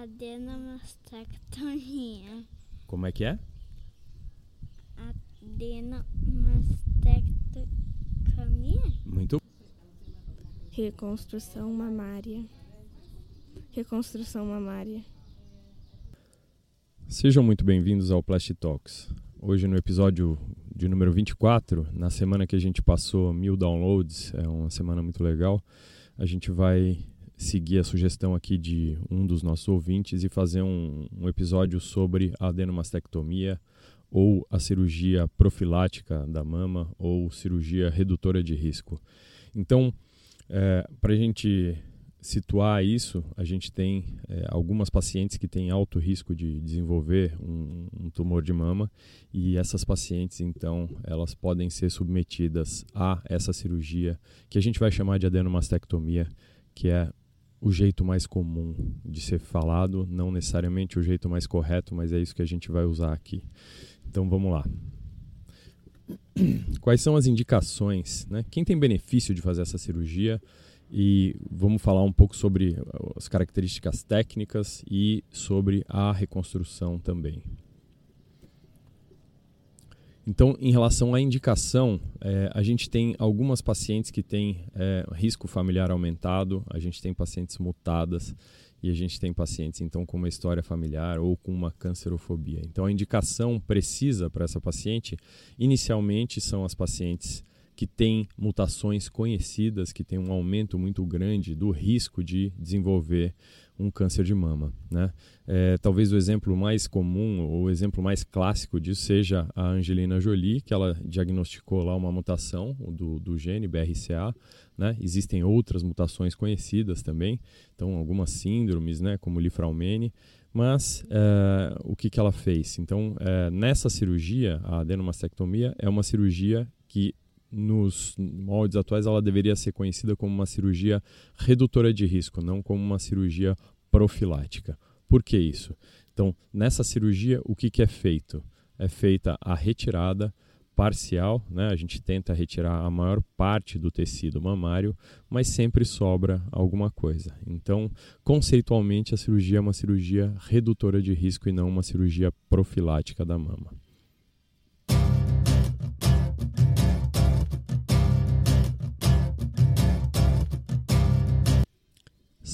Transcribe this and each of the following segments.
adenomastectomia. Como é que é? Adenomastectomia? Muito Reconstrução mamária. Reconstrução mamária. Sejam muito bem-vindos ao Plastic Talks. Hoje no episódio de número 24, na semana que a gente passou mil downloads, é uma semana muito legal, a gente vai seguir a sugestão aqui de um dos nossos ouvintes e fazer um, um episódio sobre a adenomastectomia ou a cirurgia profilática da mama ou cirurgia redutora de risco. Então, é, para a gente situar isso, a gente tem é, algumas pacientes que têm alto risco de desenvolver um, um, tumor de mama e essas pacientes, então, elas podem ser submetidas a essa cirurgia que a gente vai chamar de adenomastectomia, que é o jeito mais comum de ser falado, não necessariamente o jeito mais correto, mas é isso que a gente vai usar aqui. Então vamos lá. Quais são as indicações? Né? Quem tem benefício de fazer essa cirurgia? E vamos falar um pouco sobre as características técnicas e sobre a reconstrução também. Então, em relação à indicação, é, a gente tem algumas pacientes que têm é, risco familiar aumentado, a gente tem pacientes mutadas e a gente tem pacientes então com uma história familiar ou com uma cancerofobia. Então, a indicação precisa para essa paciente, inicialmente, são as pacientes que têm mutações conhecidas, que têm um aumento muito grande do risco de desenvolver um câncer de mama. Né? É, talvez o exemplo mais comum ou o exemplo mais clássico disso seja a Angelina Jolie, que ela diagnosticou lá uma mutação do, do gene BRCA. Né? Existem outras mutações conhecidas também, então algumas síndromes, né, como Lifraumene. Mas é, o que, que ela fez? Então, é, nessa cirurgia, a adenomastectomia é uma cirurgia que nos moldes atuais ela deveria ser conhecida como uma cirurgia redutora de risco, não como uma cirurgia profilática. Por que isso? Então, nessa cirurgia, o que, que é feito? É feita a retirada parcial, né? a gente tenta retirar a maior parte do tecido mamário, mas sempre sobra alguma coisa. Então, conceitualmente, a cirurgia é uma cirurgia redutora de risco e não uma cirurgia profilática da mama.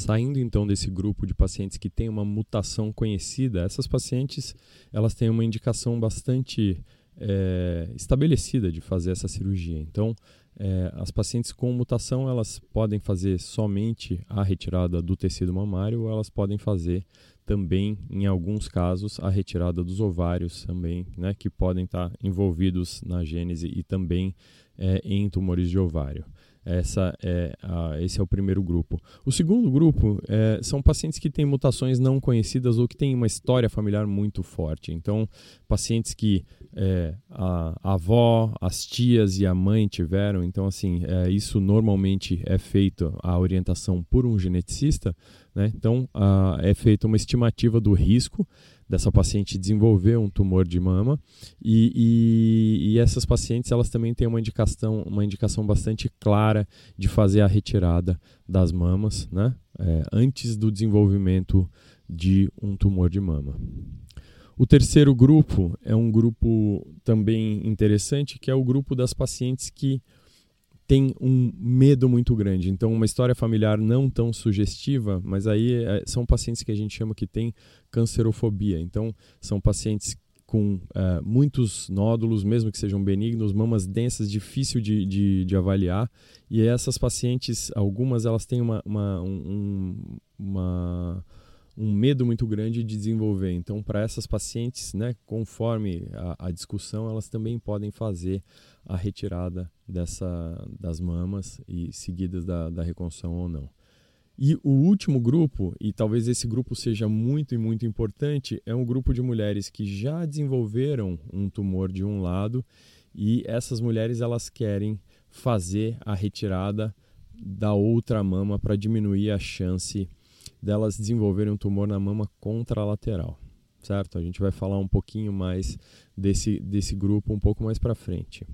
Saindo então desse grupo de pacientes que tem uma mutação conhecida, essas pacientes elas têm uma indicação bastante é, estabelecida de fazer essa cirurgia. Então, é, as pacientes com mutação elas podem fazer somente a retirada do tecido mamário ou elas podem fazer também, em alguns casos, a retirada dos ovários também, né, que podem estar envolvidos na gênese e também é, em tumores de ovário. Essa é a, esse é o primeiro grupo. O segundo grupo é, são pacientes que têm mutações não conhecidas ou que têm uma história familiar muito forte. Então, pacientes que é, a, a, avó, as tias e a mãe tiveram. Então, assim, é, isso normalmente é feito a orientação por um geneticista. Né? Então, a, é feita uma estimativa do risco dessa paciente desenvolver um tumor de mama e, e, e, essas pacientes elas também têm uma indicação, uma indicação bastante clara de fazer a retirada das mamas né? É, antes do desenvolvimento de um tumor de mama. O terceiro grupo é um grupo também interessante, que é o grupo das pacientes que tem um medo muito grande. Então, uma história familiar não tão sugestiva, mas aí é, são pacientes que a gente chama que tem cancerofobia. Então, são pacientes com é, muitos nódulos, mesmo que sejam benignos, mamas densas, difícil de, de, de, avaliar. E essas pacientes, algumas elas têm uma, uma, um, uma, um medo muito grande de desenvolver. Então, para essas pacientes, né, conforme a, a discussão, elas também podem fazer a retirada dessa, das mamas e seguidas da, da reconstrução ou não. E o último grupo, e talvez esse grupo seja muito e muito importante, é um grupo de mulheres que já desenvolveram um tumor de um lado e essas mulheres elas querem fazer a retirada da outra mama para diminuir a chance delas desenvolverem um tumor na mama contralateral, certo? A gente vai falar um pouquinho mais desse, desse grupo um pouco mais para frente.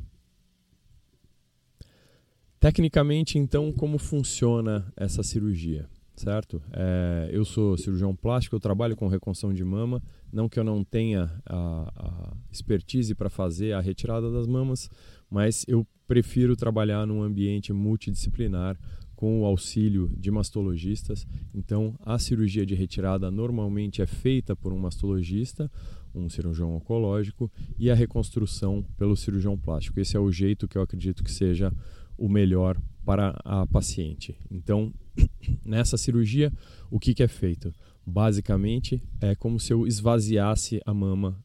Tecnicamente, então, como funciona essa cirurgia? certo? É, eu sou cirurgião plástico, eu trabalho com reconstrução de mama, não que eu não tenha a, a expertise para fazer a retirada das mamas, mas eu prefiro trabalhar num ambiente multidisciplinar com o auxílio de mastologistas. Então, a cirurgia de retirada normalmente é feita por um mastologista, um cirurgião oncológico, e a reconstrução pelo cirurgião plástico. Esse é o jeito que eu acredito que seja o melhor para a paciente. Então, nessa cirurgia, o que, que é feito? Basicamente, é como se eu esvaziasse a mama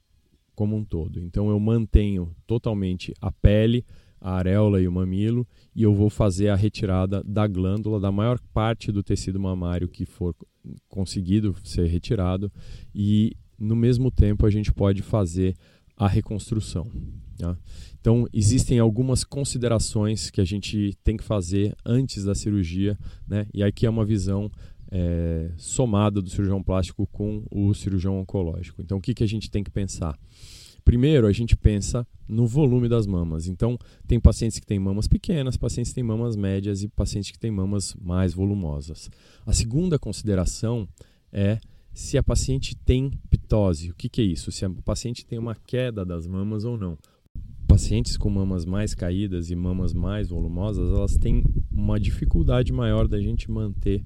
como um todo. Então, eu mantenho totalmente a pele, a areola e o mamilo e eu vou fazer a retirada da glândula, da maior parte do tecido mamário que for conseguido ser retirado e no mesmo tempo a gente pode fazer a reconstrução. Tá? Então, existem algumas considerações que a gente tem que fazer antes da cirurgia, né? e aqui é uma visão é, somada do cirurgião plástico com o cirurgião oncológico. Então, o que, que a gente tem que pensar? Primeiro, a gente pensa no volume das mamas. Então, tem pacientes que têm mamas pequenas, pacientes que têm mamas médias e pacientes que têm mamas mais volumosas. A segunda consideração é se a paciente tem pitose. O que, que é isso? Se a paciente tem uma queda das mamas ou não pacientes com mamas mais caídas e mamas mais volumosas, elas têm uma dificuldade maior da gente manter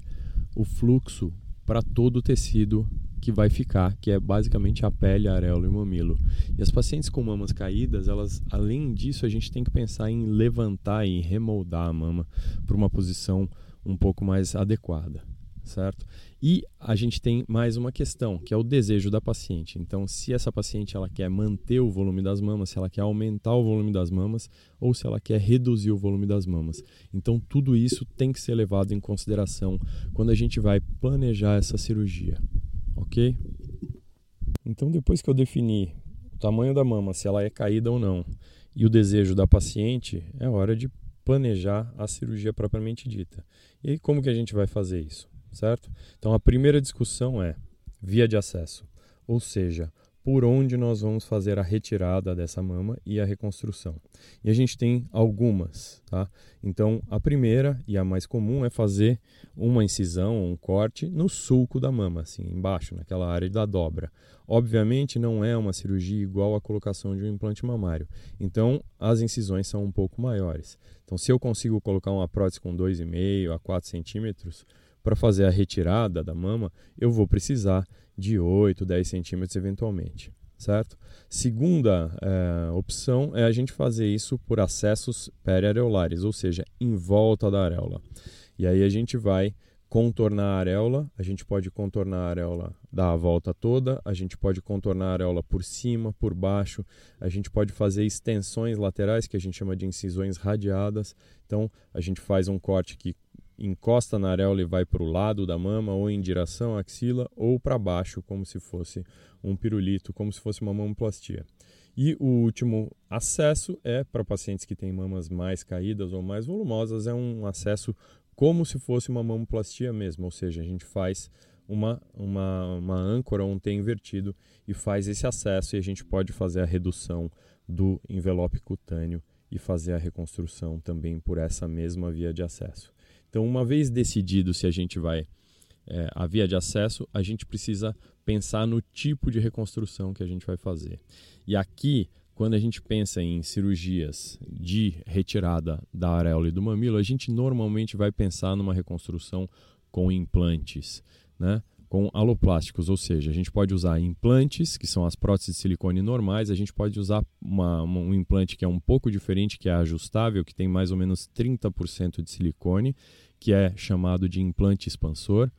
o fluxo para todo o tecido que vai ficar, que é basicamente a pele, a areola e o mamilo. E as pacientes com mamas caídas, elas, além disso, a gente tem que pensar em levantar e remoldar a mama para uma posição um pouco mais adequada certo? E a gente tem mais uma questão, que é o desejo da paciente. Então, se essa paciente ela quer manter o volume das mamas, se ela quer aumentar o volume das mamas ou se ela quer reduzir o volume das mamas. Então, tudo isso tem que ser levado em consideração quando a gente vai planejar essa cirurgia, ok? Então, depois que eu definir o tamanho da mama, se ela é caída ou não, e o desejo da paciente, é hora de planejar a cirurgia propriamente dita. E como que a gente vai fazer isso? certo? Então a primeira discussão é via de acesso, ou seja, por onde nós vamos fazer a retirada dessa mama e a reconstrução. E a gente tem algumas, tá? Então, a primeira e a mais comum é fazer uma incisão, um corte no sulco da mama, assim, embaixo, naquela área da dobra. Obviamente, não é uma cirurgia igual à colocação de um implante mamário. Então, as incisões são um pouco maiores. Então, se eu consigo colocar uma prótese com 2,5 a 4 centímetros, para fazer a retirada da mama, eu vou precisar de 8, 10 centímetros eventualmente, certo? Segunda é, opção é a gente fazer isso por acessos periareolares, ou seja, em volta da areola. E aí a gente vai contornar a areola, a gente pode contornar a areola da volta toda, a gente pode contornar a areola por cima, por baixo, a gente pode fazer extensões laterais, que a gente chama de incisões radiadas. Então, a gente faz um corte que encosta na areola e vai para o lado da mama, ou em direção à axila, ou para baixo, como se fosse um pirulito, como se fosse uma mamoplastia. E o último acesso é para pacientes que têm mamas mais caídas ou mais volumosas, é um acesso como se fosse uma mamoplastia mesmo, ou seja, a gente faz uma, uma, uma âncora, um T invertido e faz esse acesso e a gente pode fazer a redução do envelope cutâneo e fazer a reconstrução também por essa mesma via de acesso. Então, uma vez decidido se a gente vai é, a via de acesso, a gente precisa pensar no tipo de reconstrução que a gente vai fazer. E aqui, quando a gente pensa em cirurgias de retirada da areola e do mamilo, a gente normalmente vai pensar numa reconstrução com implantes, né? Com aloplásticos, ou seja, a gente pode usar implantes, que são as próteses de silicone normais, a gente pode usar uma, um implante que é um pouco diferente, que é ajustável, que tem mais ou menos 30% de silicone, que é chamado de implante expansor.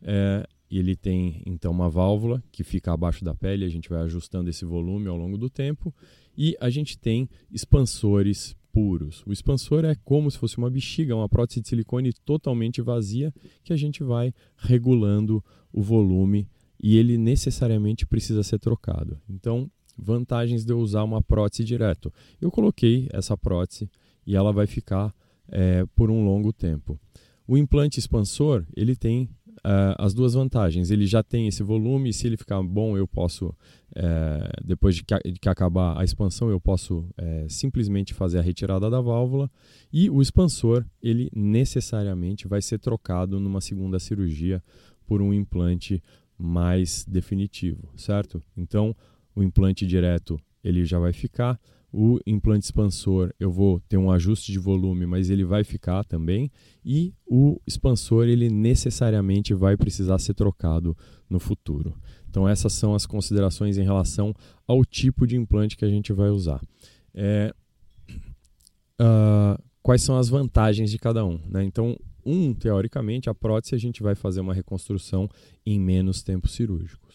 É, ele tem então uma válvula que fica abaixo da pele, a gente vai ajustando esse volume ao longo do tempo, e a gente tem expansores puros. O expansor é como se fosse uma bexiga, uma prótese de silicone totalmente vazia, que a gente vai regulando o volume e ele necessariamente precisa ser trocado. Então, vantagens de eu usar uma prótese direto. Eu coloquei essa prótese e ela vai ficar é, por um longo tempo. O implante expansor ele tem uh, as duas vantagens. Ele já tem esse volume, se ele ficar bom, eu posso, é, depois de que, de que, acabar a expansão, eu posso é, simplesmente fazer a retirada da válvula. E o expansor, ele necessariamente vai ser trocado numa segunda cirurgia por um implante mais definitivo, certo? Então, o implante direto ele já vai ficar. O implante expansor eu vou ter um ajuste de volume, mas ele vai ficar também. E o expansor ele necessariamente vai precisar ser trocado no futuro. Então essas são as considerações em relação ao tipo de implante que a gente vai usar. É, uh, quais são as vantagens de cada um? Né? Então um teoricamente a prótese a gente vai fazer uma reconstrução em menos tempo cirúrgico.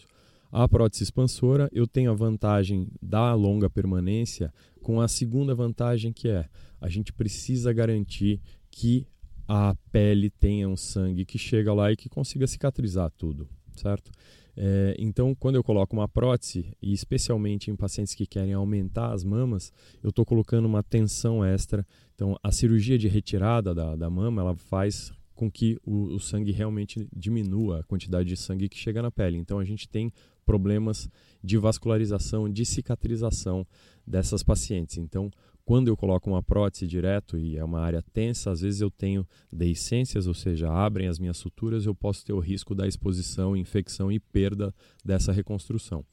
A prótese expansora, eu tenho a vantagem da longa permanência, com a segunda vantagem que é a gente precisa garantir que a pele tenha um sangue que chega lá e que consiga cicatrizar tudo, certo? É, então, quando eu coloco uma prótese, e especialmente em pacientes que querem aumentar as mamas, eu estou colocando uma tensão extra. Então, a cirurgia de retirada da, da mama, ela faz com que o, o, sangue realmente diminua a quantidade de sangue que chega na pele. Então, a gente tem problemas de vascularização, de cicatrização dessas pacientes. Então, quando eu coloco uma prótese direto e é uma área tensa, às vezes eu tenho deiscências, ou seja, abrem as minhas suturas, eu posso ter o risco da exposição, infecção e perda dessa reconstrução.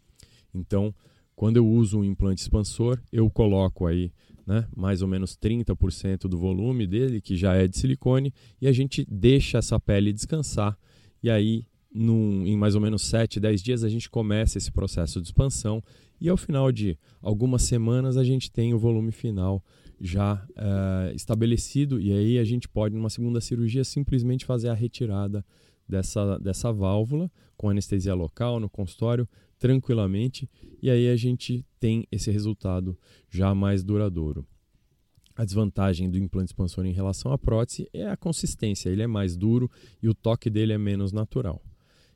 Então, quando eu uso um implante expansor, eu coloco aí né, mais ou menos 30% do volume dele, que já é de silicone, e a gente deixa essa pele descansar. E aí num, em mais ou menos 7, 10 dias, a gente começa esse processo de expansão e ao final de algumas semanas a gente tem o volume final já uh, estabelecido e aí a gente pode, numa segunda cirurgia, simplesmente fazer a retirada dessa, dessa válvula com anestesia local no consultório tranquilamente e aí a gente tem esse resultado já mais duradouro. A desvantagem do implante expansor em relação à prótese é a consistência, ele é mais duro e o toque dele é menos natural.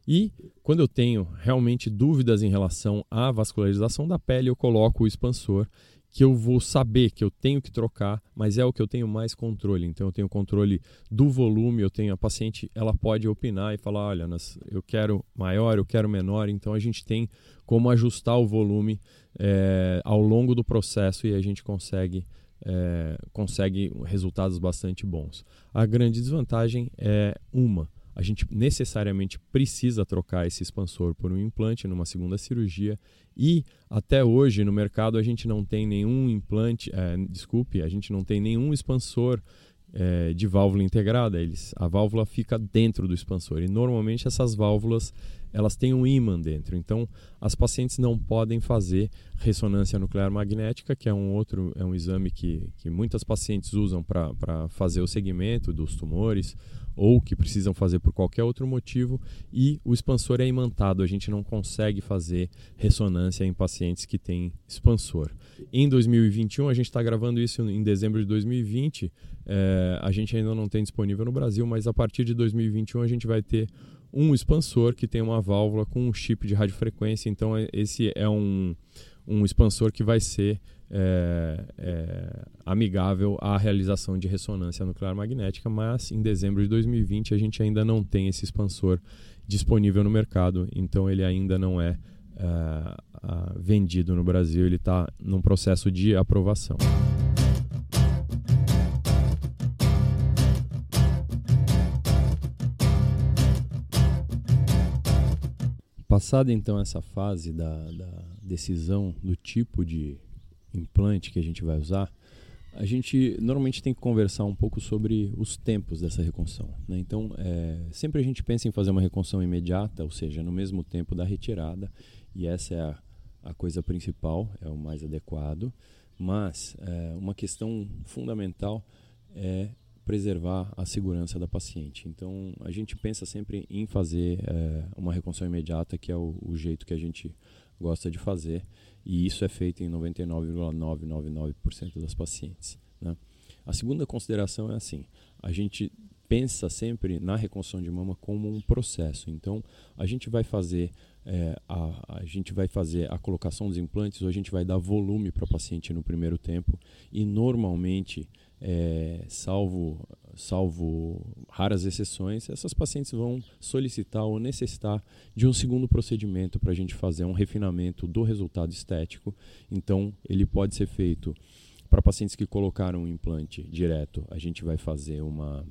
E quando eu tenho realmente dúvidas em relação à vascularização da pele, eu coloco o expansor, que eu vou saber que eu tenho que trocar, mas é o que eu tenho mais controle. Então eu tenho controle do volume, eu tenho a paciente, ela pode opinar e falar, olha, eu quero maior, eu quero menor. Então a gente tem como ajustar o volume é, ao longo do processo e a gente consegue é, consegue resultados bastante bons. A grande desvantagem é uma a gente necessariamente precisa trocar esse expansor por um implante numa segunda cirurgia e até hoje no mercado a gente não tem nenhum implante, é, desculpe, a gente não tem nenhum expansor é, de válvula integrada. Eles, a válvula fica dentro do expansor e normalmente essas válvulas elas têm um ímã dentro. Então as pacientes não podem fazer ressonância nuclear magnética, que é um outro é um exame que, que muitas pacientes usam para fazer o segmento dos tumores ou que precisam fazer por qualquer outro motivo, e o expansor é imantado, a gente não consegue fazer ressonância em pacientes que têm expansor. Em 2021, a gente está gravando isso em dezembro de 2020, é, a gente ainda não tem disponível no Brasil, mas a partir de 2021 a gente vai ter um expansor que tem uma válvula com um chip de radiofrequência, então é, esse é um, um expansor que vai ser é, é, amigável à realização de ressonância nuclear magnética, mas em dezembro de 2020 a gente ainda não tem esse expansor disponível no mercado, então ele ainda não é, é vendido no Brasil, ele está num processo de aprovação. Passada então essa fase da, da decisão do tipo de implante que a gente vai usar, a gente normalmente tem que conversar um pouco sobre os tempos dessa reconstrução. Né? Então, é, sempre a gente pensa em fazer uma reconstrução imediata, ou seja, no mesmo tempo da retirada, e essa é a, a coisa principal, é o mais adequado. Mas é, uma questão fundamental é preservar a segurança da paciente. Então, a gente pensa sempre em fazer é, uma reconstrução imediata, que é o, o jeito que a gente gosta de fazer e isso é feito em 99,999% das pacientes. Né? A segunda consideração é assim: a gente pensa sempre na reconstrução de mama como um processo. Então, a gente vai fazer é, a, a gente vai fazer a colocação dos implantes ou a gente vai dar volume para a paciente no primeiro tempo e normalmente é, salvo, salvo raras exceções, essas pacientes vão solicitar ou necessitar de um segundo procedimento para a gente fazer um refinamento do resultado estético. Então, ele pode ser feito para pacientes que colocaram um implante direto, a gente vai fazer uma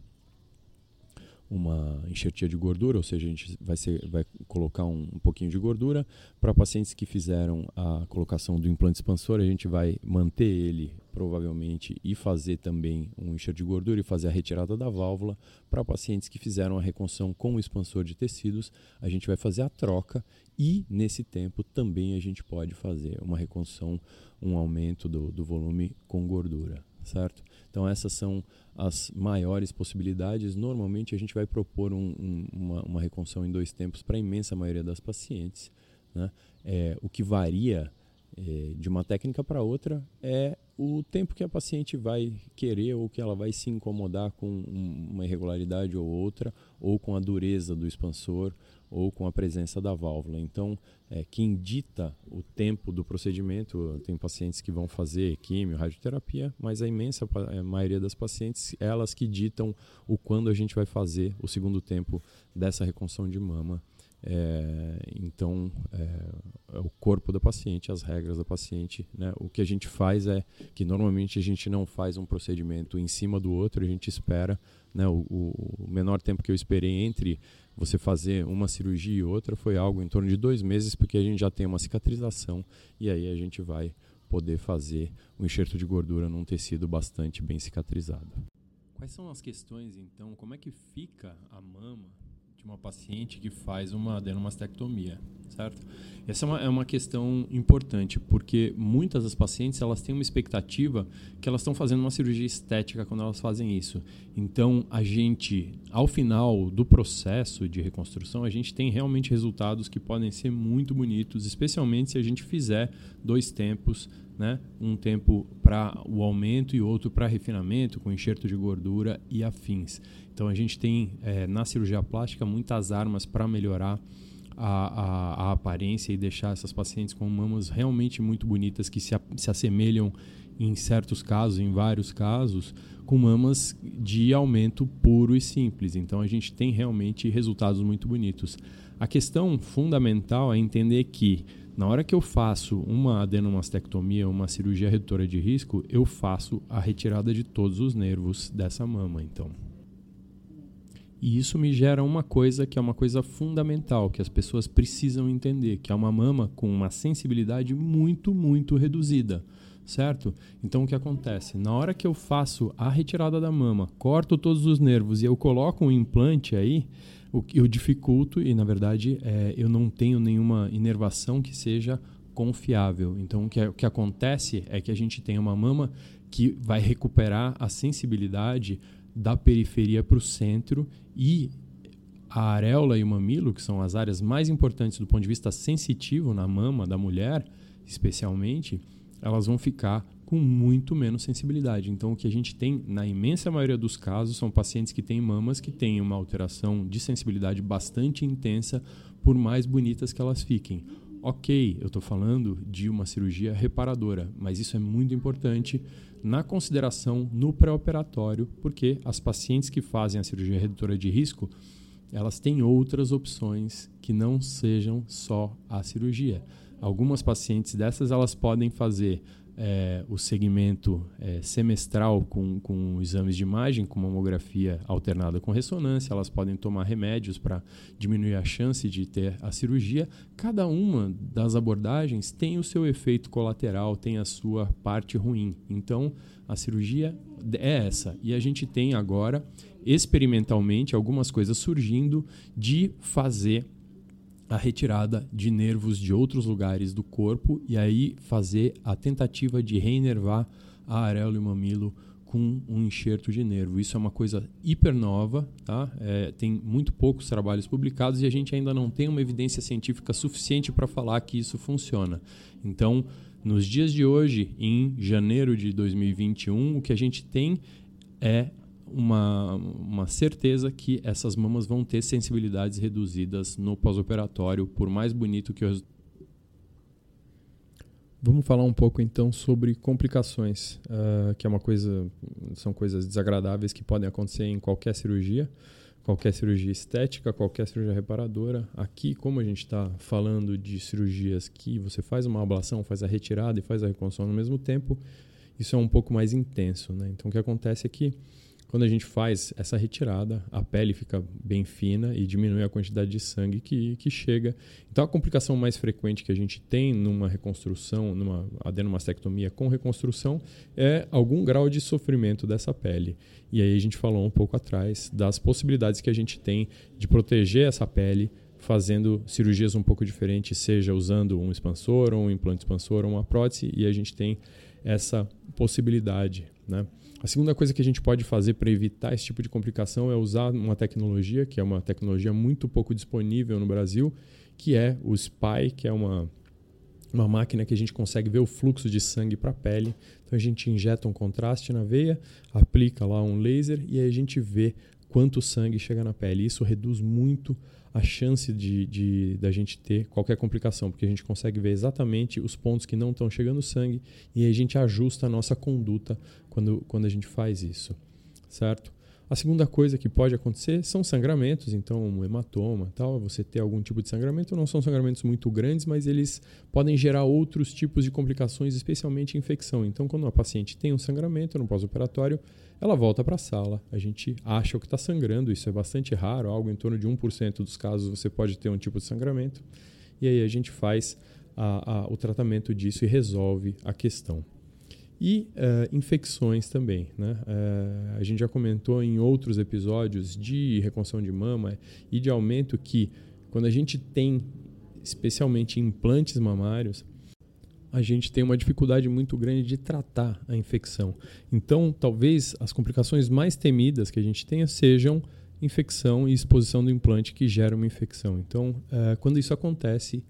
uma enxertia de gordura, ou seja, a gente vai, ser, vai colocar um, um pouquinho de gordura. Para pacientes que fizeram a colocação do implante expansor, a gente vai manter ele provavelmente e fazer também um enxerto de gordura e fazer a retirada da válvula. Para pacientes que fizeram a reconstrução com o expansor de tecidos, a gente vai fazer a troca e nesse tempo também a gente pode fazer uma reconstrução, um aumento do, do volume com gordura, certo? Então essas são as maiores possibilidades. Normalmente a gente vai propor um, um, uma, uma reconstrução em dois tempos para a imensa maioria das pacientes. Né? É, o que varia de uma técnica para outra é o tempo que a paciente vai querer ou que ela vai se incomodar com uma irregularidade ou outra, ou com a dureza do expansor, ou com a presença da válvula. Então, é, quem dita o tempo do procedimento, tem pacientes que vão fazer químio, radioterapia, mas a imensa maioria das pacientes, elas que ditam o quando a gente vai fazer o segundo tempo dessa reconstrução de mama. É, então, é, é, o corpo da paciente, as regras da paciente. Né? O que a gente faz é que normalmente a gente não faz um procedimento em cima do outro, a gente espera. Né? O, o menor tempo que eu esperei entre você fazer uma cirurgia e outra foi algo em torno de dois meses, porque a gente já tem uma cicatrização e aí a gente vai poder fazer um enxerto de gordura num tecido bastante bem cicatrizado. Quais são as questões, então? Como é que fica a mama de uma paciente que faz uma adenomastectomia, certo? Essa é uma, é uma questão importante, porque muitas das pacientes elas têm uma expectativa que elas estão fazendo uma cirurgia estética quando elas fazem isso. Então, a gente, ao final do processo de reconstrução, a gente tem realmente resultados que podem ser muito bonitos, especialmente se a gente fizer dois tempos né? um tempo para o aumento e outro para refinamento, com enxerto de gordura e afins. Então a gente tem é, na cirurgia plástica muitas armas para melhorar a, a, a, aparência e deixar essas pacientes com mamas realmente muito bonitas que se, se assemelham em certos casos, em vários casos, com mamas de aumento puro e simples. Então a gente tem realmente resultados muito bonitos. A questão fundamental é entender que na hora que eu faço uma adenomastectomia, uma cirurgia redutora de risco, eu faço a retirada de todos os nervos dessa mama, então. E isso me gera uma coisa que é uma coisa fundamental, que as pessoas precisam entender, que é uma mama com uma sensibilidade muito, muito reduzida, certo? Então o que acontece? Na hora que eu faço a retirada da mama, corto todos os nervos e eu coloco um implante aí, o que eu dificulto e, na verdade, é, eu não tenho nenhuma inervação que seja confiável. Então, o que, o que acontece é que a gente tem uma mama que vai recuperar a sensibilidade da periferia para o centro e a areola e o mamilo, que são as áreas mais importantes do ponto de vista sensitivo na mama da mulher, especialmente, elas vão ficar com muito menos sensibilidade. Então, o que a gente tem, na imensa maioria dos casos, são pacientes que têm mamas que têm uma alteração de sensibilidade bastante intensa, por mais bonitas que elas fiquem. Ok, eu estou falando de uma cirurgia reparadora, mas isso é muito importante na consideração no pré-operatório, porque as pacientes que fazem a cirurgia redutora de risco, elas têm outras opções que não sejam só a cirurgia. Algumas pacientes dessas elas podem fazer é, o segmento é, semestral com, com exames de imagem, com mamografia alternada com ressonância. Elas podem tomar remédios para diminuir a chance de ter a cirurgia. Cada uma das abordagens tem o seu efeito colateral, tem a sua parte ruim. Então, a cirurgia é essa. E a gente tem agora, experimentalmente, algumas coisas surgindo de fazer a retirada de nervos de outros lugares do corpo e aí fazer a tentativa de reinervar a areola e o mamilo com um enxerto de nervo. Isso é uma coisa hiper nova, tá? É, tem muito poucos trabalhos publicados e a gente ainda não tem uma evidência científica suficiente para falar que isso funciona. Então, nos dias de hoje, em janeiro de 2021, o que a gente tem é uma, uma certeza que essas mamas vão ter sensibilidades reduzidas no pós-operatório, por mais bonito que o Vamos falar um pouco então sobre complicações, uh, que é uma coisa, são coisas desagradáveis que podem acontecer em qualquer cirurgia, qualquer cirurgia estética, qualquer cirurgia reparadora. Aqui, como a gente está falando de cirurgias que você faz uma ablação, faz a retirada e faz a reconstrução no mesmo tempo, isso é um pouco mais intenso. Né? Então, o que acontece é que quando a gente faz essa retirada, a pele fica bem fina e diminui a quantidade de sangue que, que chega. Então, a complicação mais frequente que a gente tem numa reconstrução, numa adenomastectomia com reconstrução, é algum grau de sofrimento dessa pele. E aí a gente falou um pouco atrás das possibilidades que a gente tem de proteger essa pele fazendo cirurgias um pouco diferentes, seja usando um expansor, ou um implante expansor, ou uma prótese, e a gente tem essa possibilidade, né? A segunda coisa que a gente pode fazer para evitar esse tipo de complicação é usar uma tecnologia, que é uma tecnologia muito pouco disponível no Brasil, que é o SPY, que é uma, uma máquina que a gente consegue ver o fluxo de sangue para a pele. Então a gente injeta um contraste na veia, aplica lá um laser e aí a gente vê quanto sangue chega na pele. Isso reduz muito a chance de, de da gente ter qualquer complicação, porque a gente consegue ver exatamente os pontos que não estão chegando sangue e a gente ajusta a nossa conduta quando, quando a gente faz isso, certo? A segunda coisa que pode acontecer são sangramentos, então um hematoma, tal, você ter algum tipo de sangramento, não são sangramentos muito grandes, mas eles podem gerar outros tipos de complicações, especialmente infecção. Então, quando uma paciente tem um sangramento no pós-operatório, ela volta para a sala, a gente acha o que está sangrando, isso é bastante raro, algo em torno de 1% dos casos você pode ter um tipo de sangramento, e aí a gente faz a, a, o tratamento disso e resolve a questão e uh, infecções também. Né? Uh, a gente já comentou em outros episódios de reconstrução de mama e de aumento que quando a gente tem, especialmente implantes mamários, a gente tem uma dificuldade muito grande de tratar a infecção. Então, talvez as complicações mais temidas que a gente tenha sejam infecção e exposição do implante que gera uma infecção. Então, uh, quando isso acontece,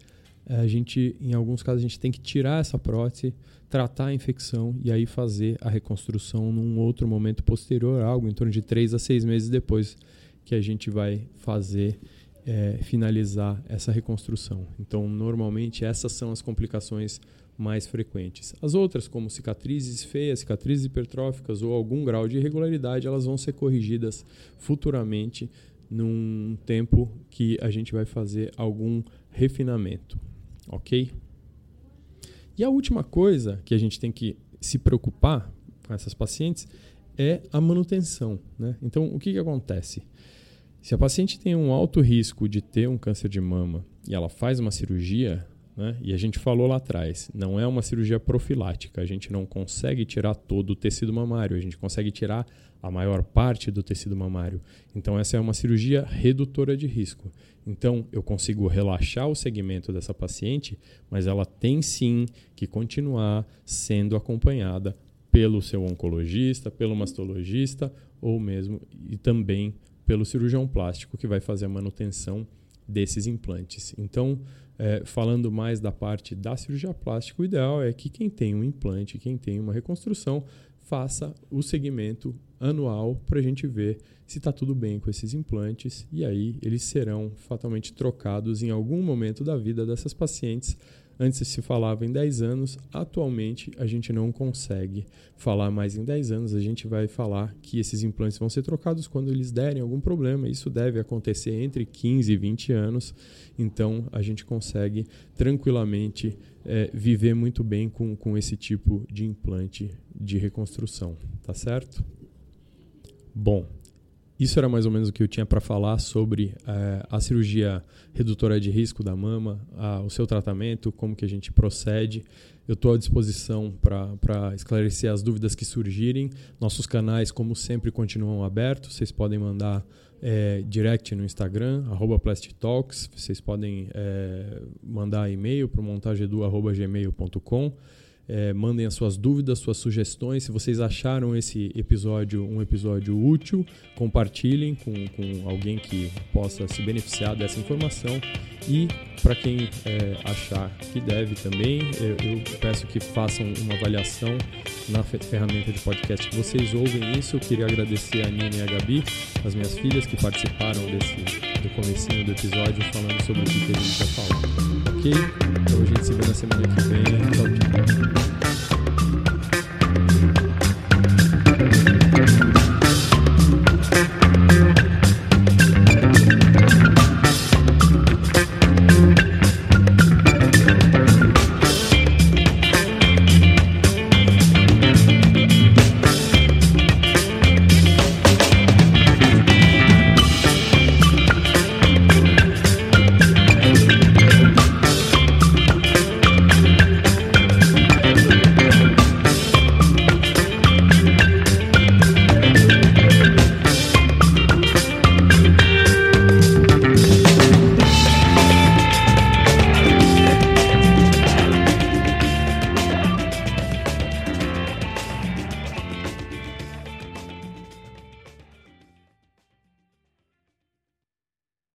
a gente, em alguns casos, a gente tem que tirar essa prótese, tratar a infecção e aí fazer a reconstrução num outro momento posterior, algo em torno de três a seis meses depois que a gente vai fazer é, finalizar essa reconstrução. Então, normalmente essas são as complicações mais frequentes. As outras, como cicatrizes feias, cicatrizes hipertróficas ou algum grau de irregularidade, elas vão ser corrigidas futuramente num tempo que a gente vai fazer algum refinamento, ok? E a última coisa que a gente tem que se preocupar com essas pacientes é a manutenção. Né? Então, o que, que acontece? Se a paciente tem um alto risco de ter um câncer de mama e ela faz uma cirurgia, né? e a gente falou lá atrás, não é uma cirurgia profilática, a gente não consegue tirar todo o tecido mamário, a gente consegue tirar a maior parte do tecido mamário. Então, essa é uma cirurgia redutora de risco. Então, eu consigo relaxar o segmento dessa paciente, mas ela tem sim que continuar sendo acompanhada pelo seu oncologista, pelo mastologista ou mesmo e também pelo cirurgião plástico que vai fazer a manutenção desses implantes. Então, é, falando mais da parte da cirurgia plástica, o ideal é que quem tem um implante, quem tem uma reconstrução, faça o segmento anual para a gente ver se está tudo bem com esses implantes e aí eles serão fatalmente trocados em algum momento da vida dessas pacientes. Antes se falava em 10 anos, atualmente a gente não consegue falar mais em 10 anos, a gente vai falar que esses implantes vão ser trocados quando eles derem algum problema. Isso deve acontecer entre 15 e 20 anos, então a gente consegue tranquilamente é, viver muito bem com, com esse tipo de implante de reconstrução, tá certo? Bom, isso era mais ou menos o que eu tinha para falar sobre é, a cirurgia redutora de risco da mama, a, o seu tratamento, como que a gente procede. Eu estou à disposição para esclarecer as dúvidas que surgirem. Nossos canais, como sempre, continuam abertos. Vocês podem mandar é, direct no Instagram, arroba Plastitalks. Vocês podem é, mandar e-mail para montagedu.gmail.com. É, mandem as suas dúvidas, suas sugestões. Se vocês acharam esse episódio um episódio útil, compartilhem com, com alguém que possa se beneficiar dessa informação. E para quem é, achar que deve também, eu, eu, peço que façam uma avaliação na ferramenta de podcast que vocês ouvem isso. Eu queria agradecer a Nina e a Gabi, as minhas filhas, que participaram desse, do comecinho do episódio falando sobre o que a gente já falou. Ok? Então a gente se vê na semana que vem. Tchau, tchau.